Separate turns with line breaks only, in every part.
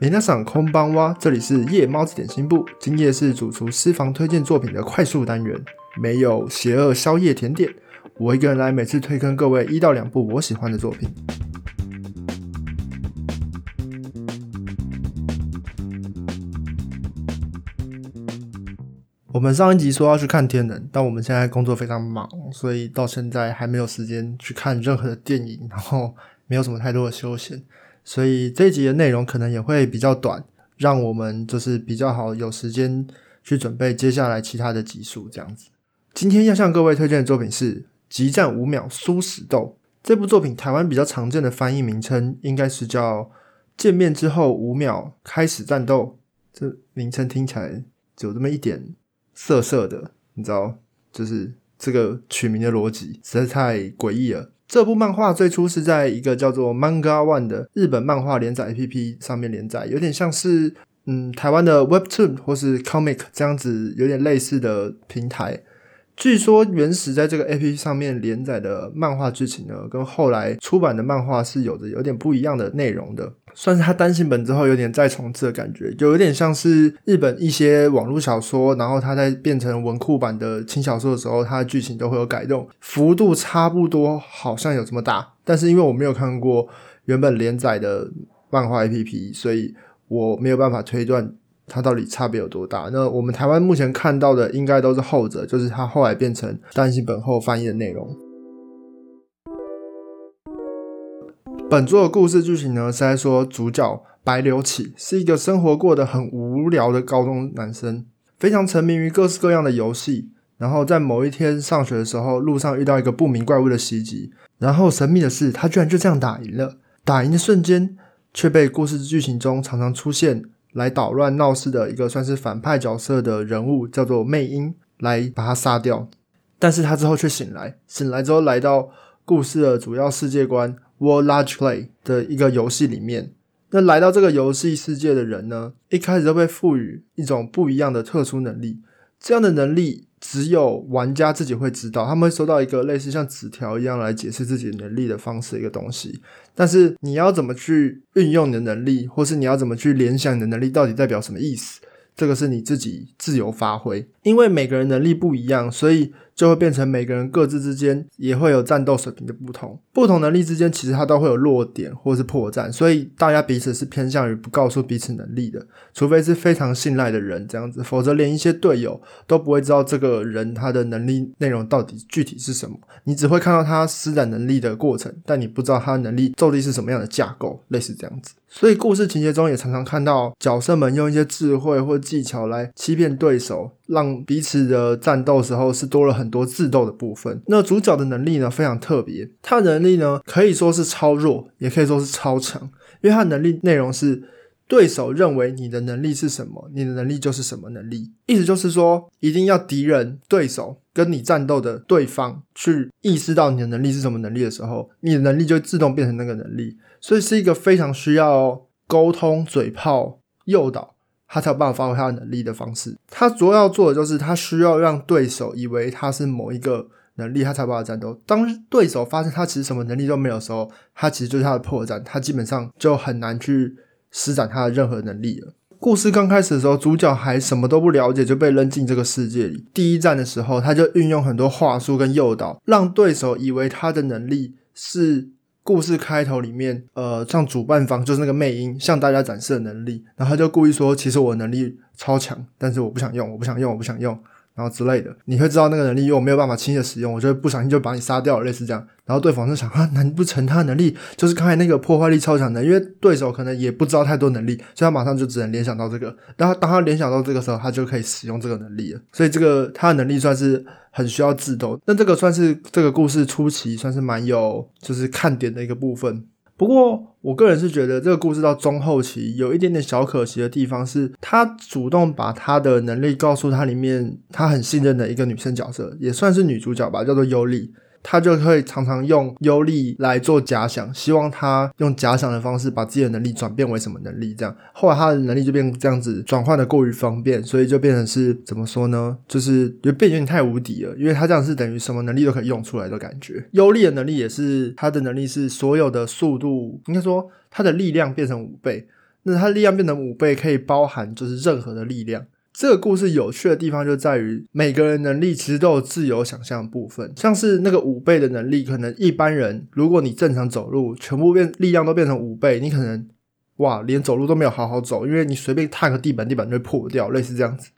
皆さんこんばんは，这里是夜猫子点心部。今夜是主厨私房推荐作品的快速单元，没有邪恶宵夜甜点，我一个人来，每次推坑各位一到两部我喜欢的作品。我们上一集说要去看《天能》，但我们现在工作非常忙，所以到现在还没有时间去看任何的电影，然后没有什么太多的休闲， 所以这一集的内容可能也会比较短，让我们就是比较好有时间去准备接下来其他的集数这样子。今天要向各位推荐的作品是《激战五秒殊死斗》这部作品，台湾比较常见的翻译名称应该是叫《见面之后五秒开始战斗》，这名称听起来有这么一点。涩涩的，你知道，就是这个取名的逻辑实在太诡异了。这部漫画最初是在一个叫做 Manga One 的日本漫画连载 APP 上面连载，有点像是嗯台湾的 Webtoon 或是 Comic 这样子，有点类似的平台。据说原始在这个 APP 上面连载的漫画剧情呢，跟后来出版的漫画是有着有点不一样的内容的。算是他单行本之后有点再重置的感觉，就有点像是日本一些网络小说，然后它在变成文库版的轻小说的时候，它的剧情都会有改动，幅度差不多好像有这么大。但是因为我没有看过原本连载的漫画 APP，所以我没有办法推断它到底差别有多大。那我们台湾目前看到的应该都是后者，就是它后来变成单行本后翻译的内容。本作的故事剧情呢，是在说主角白流起是一个生活过得很无聊的高中男生，非常沉迷于各式各样的游戏。然后在某一天上学的时候，路上遇到一个不明怪物的袭击，然后神秘的是，他居然就这样打赢了。打赢的瞬间，却被故事剧情中常常出现来捣乱闹事的一个算是反派角色的人物，叫做魅音，来把他杀掉。但是他之后却醒来，醒来之后来到故事的主要世界观。World Large Play 的一个游戏里面，那来到这个游戏世界的人呢，一开始都被赋予一种不一样的特殊能力。这样的能力只有玩家自己会知道，他们会收到一个类似像纸条一样来解释自己能力的方式一个东西。但是你要怎么去运用你的能力，或是你要怎么去联想你的能力，到底代表什么意思？这个是你自己自由发挥，因为每个人能力不一样，所以就会变成每个人各自之间也会有战斗水平的不同。不同能力之间其实它都会有弱点或是破绽，所以大家彼此是偏向于不告诉彼此能力的，除非是非常信赖的人这样子，否则连一些队友都不会知道这个人他的能力内容到底具体是什么。你只会看到他施展能力的过程，但你不知道他能力到底是什么样的架构，类似这样子。所以故事情节中也常常看到角色们用一些智慧或技巧来欺骗对手，让彼此的战斗时候是多了很多自斗的部分。那主角的能力呢非常特别，他的能力呢可以说是超弱，也可以说是超强，因为他的能力内容是对手认为你的能力是什么，你的能力就是什么能力。意思就是说，一定要敌人、对手跟你战斗的对方去意识到你的能力是什么能力的时候，你的能力就自动变成那个能力。所以是一个非常需要沟通、嘴炮、诱导，他才有办法发挥他的能力的方式。他主要做的就是他需要让对手以为他是某一个能力，他才办法战斗。当对手发现他其实什么能力都没有的时候，他其实就是他的破绽，他基本上就很难去施展他的任何能力了。故事刚开始的时候，主角还什么都不了解，就被扔进这个世界里。第一战的时候，他就运用很多话术跟诱导，让对手以为他的能力是。故事开头里面，呃，像主办方就是那个魅音向大家展示的能力，然后他就故意说，其实我能力超强，但是我不想用，我不想用，我不想用。然后之类的，你会知道那个能力，因为我没有办法轻易的使用，我就会不小心就把你杀掉了，类似这样。然后对方就想啊，难不成他的能力就是刚才那个破坏力超强的？因为对手可能也不知道太多能力，所以他马上就只能联想到这个。然后当他联想到这个时候，他就可以使用这个能力了。所以这个他的能力算是很需要智斗。那这个算是这个故事初期算是蛮有就是看点的一个部分。不过，我个人是觉得这个故事到中后期有一点点小可惜的地方，是他主动把他的能力告诉他里面他很信任的一个女生角色，也算是女主角吧，叫做尤利。他就会常常用优力来做假想，希望他用假想的方式把自己的能力转变为什么能力？这样后来他的能力就变这样子转换的过于方便，所以就变成是怎么说呢？就是就变有点太无敌了，因为他这样是等于什么能力都可以用出来的感觉。优力的能力也是他的能力是所有的速度，应该说他的力量变成五倍。那他力量变成五倍，可以包含就是任何的力量。这个故事有趣的地方就在于，每个人能力其实都有自由想象的部分。像是那个五倍的能力，可能一般人如果你正常走路，全部变力量都变成五倍，你可能哇连走路都没有好好走，因为你随便踏个地板，地板就会破掉，类似这样子。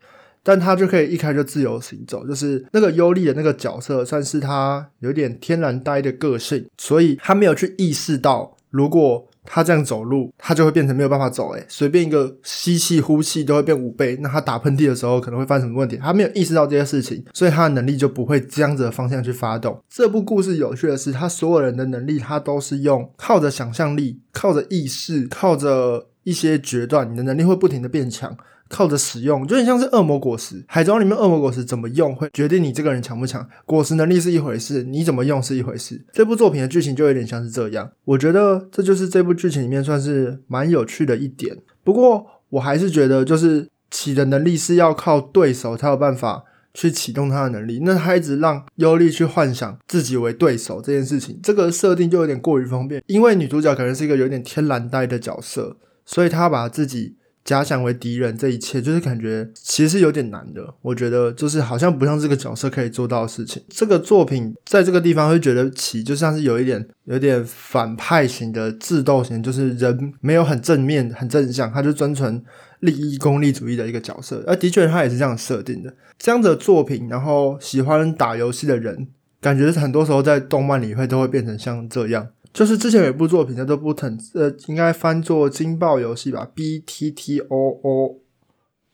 但他就可以一开就自由行走，就是那个优丽的那个角色，算是他有点天然呆的个性，所以他没有去意识到，如果。他这样走路，他就会变成没有办法走。诶，随便一个吸气、呼气都会变五倍。那他打喷嚏的时候可能会发生什么问题？他没有意识到这些事情，所以他的能力就不会这样子的方向去发动。这部故事有趣的是，他所有人的能力，他都是用靠着想象力、靠着意识、靠着一些决断，你的能力会不停的变强。靠着使用，就很像是恶魔果实。海中里面恶魔果实怎么用，会决定你这个人强不强。果实能力是一回事，你怎么用是一回事。这部作品的剧情就有点像是这样。我觉得这就是这部剧情里面算是蛮有趣的一点。不过我还是觉得，就是起的能力是要靠对手才有办法去启动他的能力。那他一直让尤利去幻想自己为对手这件事情，这个设定就有点过于方便。因为女主角可能是一个有点天然呆的角色，所以她把自己。假想为敌人，这一切就是感觉其实是有点难的。我觉得就是好像不像这个角色可以做到的事情。这个作品在这个地方会觉得起，就像是有一点有点反派型的智斗型，就是人没有很正面、很正向，他就遵从利益功利主义的一个角色。而的确，他也是这样设定的。这样的作品，然后喜欢打游戏的人，感觉很多时候在动漫里会都会变成像这样。就是之前有一部作品叫做《不腾》，呃，应该翻作《惊爆游戏》吧，B T T O O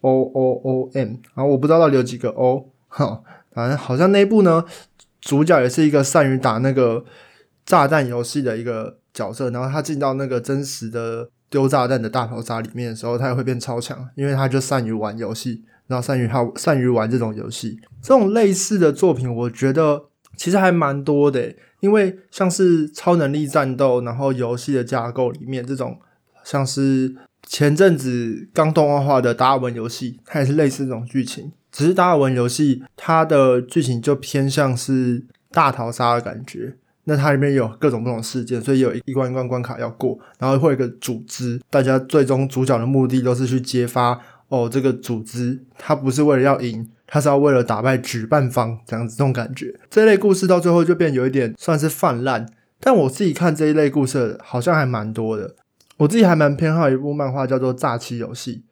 O O O M，然后我不知道到底有几个 O，哈，反正好像那部呢，主角也是一个善于打那个炸弹游戏的一个角色，然后他进到那个真实的丢炸弹的大逃杀里面的时候，他也会变超强，因为他就善于玩游戏，然后善于他善于玩这种游戏，这种类似的作品，我觉得其实还蛮多的。因为像是超能力战斗，然后游戏的架构里面这种，像是前阵子刚动画化的达尔文游戏，它也是类似这种剧情。只是达尔文游戏它的剧情就偏向是大逃杀的感觉，那它里面有各种不同事件，所以有一关一关关卡要过，然后会有一个组织，大家最终主角的目的都是去揭发哦，这个组织它不是为了要赢。他是要为了打败举办方这样子，这种感觉，这类故事到最后就变有一点算是泛滥。但我自己看这一类故事好像还蛮多的。我自己还蛮偏好一部漫画叫做《诈欺游戏》。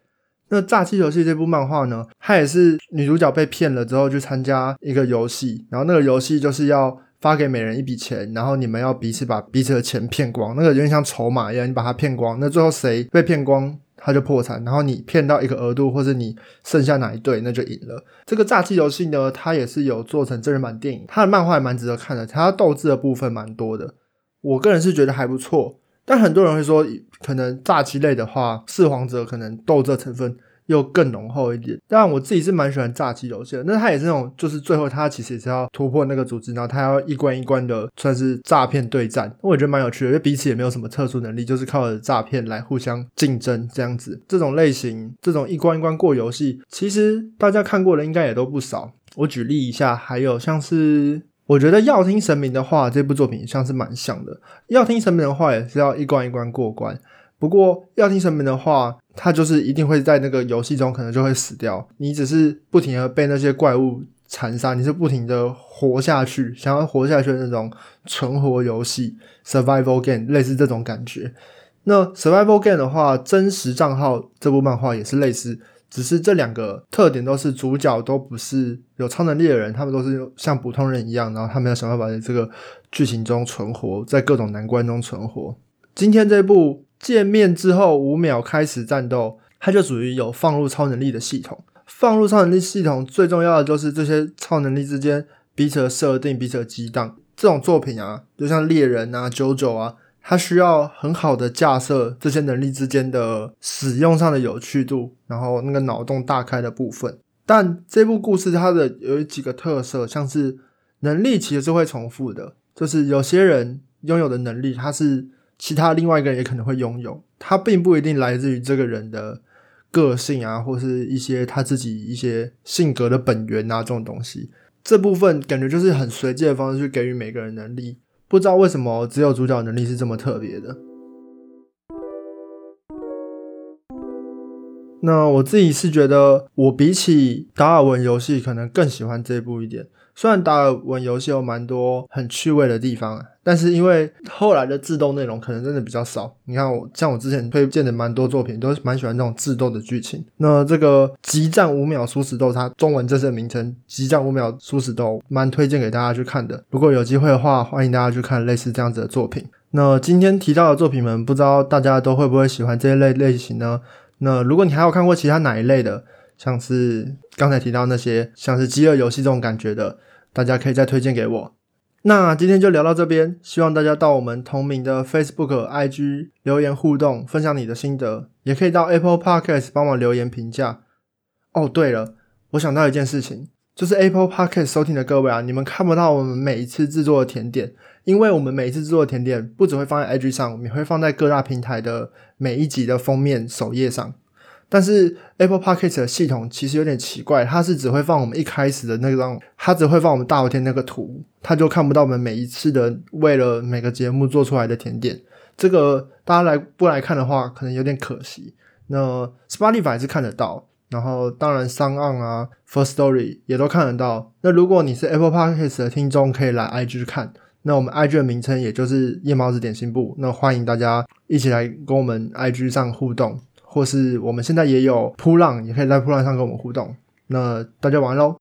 那《诈欺游戏》这部漫画呢，它也是女主角被骗了之后去参加一个游戏，然后那个游戏就是要发给每人一笔钱，然后你们要彼此把彼此的钱骗光，那个有点像筹码一样，你把它骗光，那最后谁被骗光？他就破产，然后你骗到一个额度，或是你剩下哪一队，那就赢了。这个诈欺游戏呢，它也是有做成真人版电影，它的漫画也蛮值得看的，它斗志的部分蛮多的，我个人是觉得还不错。但很多人会说，可能诈欺类的话，四皇者可能斗智成分。又更浓厚一点，当然我自己是蛮喜欢炸鸡游戏的。那它也是那种，就是最后它其实也是要突破那个组织，然后它要一关一关的算是诈骗对战。我也觉得蛮有趣的，因为彼此也没有什么特殊能力，就是靠着诈骗来互相竞争这样子。这种类型，这种一关一关过游戏，其实大家看过的应该也都不少。我举例一下，还有像是我觉得要听神明的话，这部作品像是蛮像的。要听神明的话，也是要一关一关过关。不过要听神明的话，他就是一定会在那个游戏中可能就会死掉。你只是不停的被那些怪物残杀，你是不停的活下去，想要活下去的那种存活游戏 （survival game） 类似这种感觉。那 survival game 的话，真实账号这部漫画也是类似，只是这两个特点都是主角都不是有超能力的人，他们都是像普通人一样，然后他们要想办法在这个剧情中存活，在各种难关中存活。今天这部。见面之后五秒开始战斗，它就属于有放入超能力的系统。放入超能力系统最重要的就是这些超能力之间彼此的设定、彼此的激荡。这种作品啊，就像猎人啊、九九啊，它需要很好的架设这些能力之间的使用上的有趣度，然后那个脑洞大开的部分。但这部故事它的有几个特色，像是能力其实是会重复的，就是有些人拥有的能力，它是。其他另外一个人也可能会拥有，他并不一定来自于这个人的个性啊，或是一些他自己一些性格的本源啊，这种东西。这部分感觉就是很随机的方式去给予每个人能力，不知道为什么只有主角能力是这么特别的。那我自己是觉得，我比起达尔文游戏，可能更喜欢这部一点。虽然达尔文游戏有蛮多很趣味的地方，但是因为后来的智斗内容可能真的比较少。你看我像我之前推荐的蛮多作品，都是蛮喜欢这种智斗的剧情。那这个《激战五秒殊死斗》，它中文正式名称《激战五秒殊死斗》，蛮推荐给大家去看的。如果有机会的话，欢迎大家去看类似这样子的作品。那今天提到的作品们，不知道大家都会不会喜欢这一类类型呢？那如果你还有看过其他哪一类的？像是刚才提到那些像是饥饿游戏这种感觉的，大家可以再推荐给我。那今天就聊到这边，希望大家到我们同名的 Facebook、IG 留言互动，分享你的心得，也可以到 Apple Podcast 帮我留言评价。哦，对了，我想到一件事情，就是 Apple Podcast 收听的各位啊，你们看不到我们每一次制作的甜点，因为我们每一次制作甜点不只会放在 IG 上，也会放在各大平台的每一集的封面首页上。但是 Apple Podcast 的系统其实有点奇怪，它是只会放我们一开始的那张，它只会放我们大后天那个图，它就看不到我们每一次的为了每个节目做出来的甜点。这个大家来不来看的话，可能有点可惜。那 Spotify 是看得到，然后当然 s o n 啊、First Story 也都看得到。那如果你是 Apple Podcast 的听众，可以来 IG 看。那我们 IG 的名称也就是夜猫子点心部，那欢迎大家一起来跟我们 IG 上互动。或是我们现在也有扑浪，也可以在扑浪上跟我们互动。那大家晚安喽。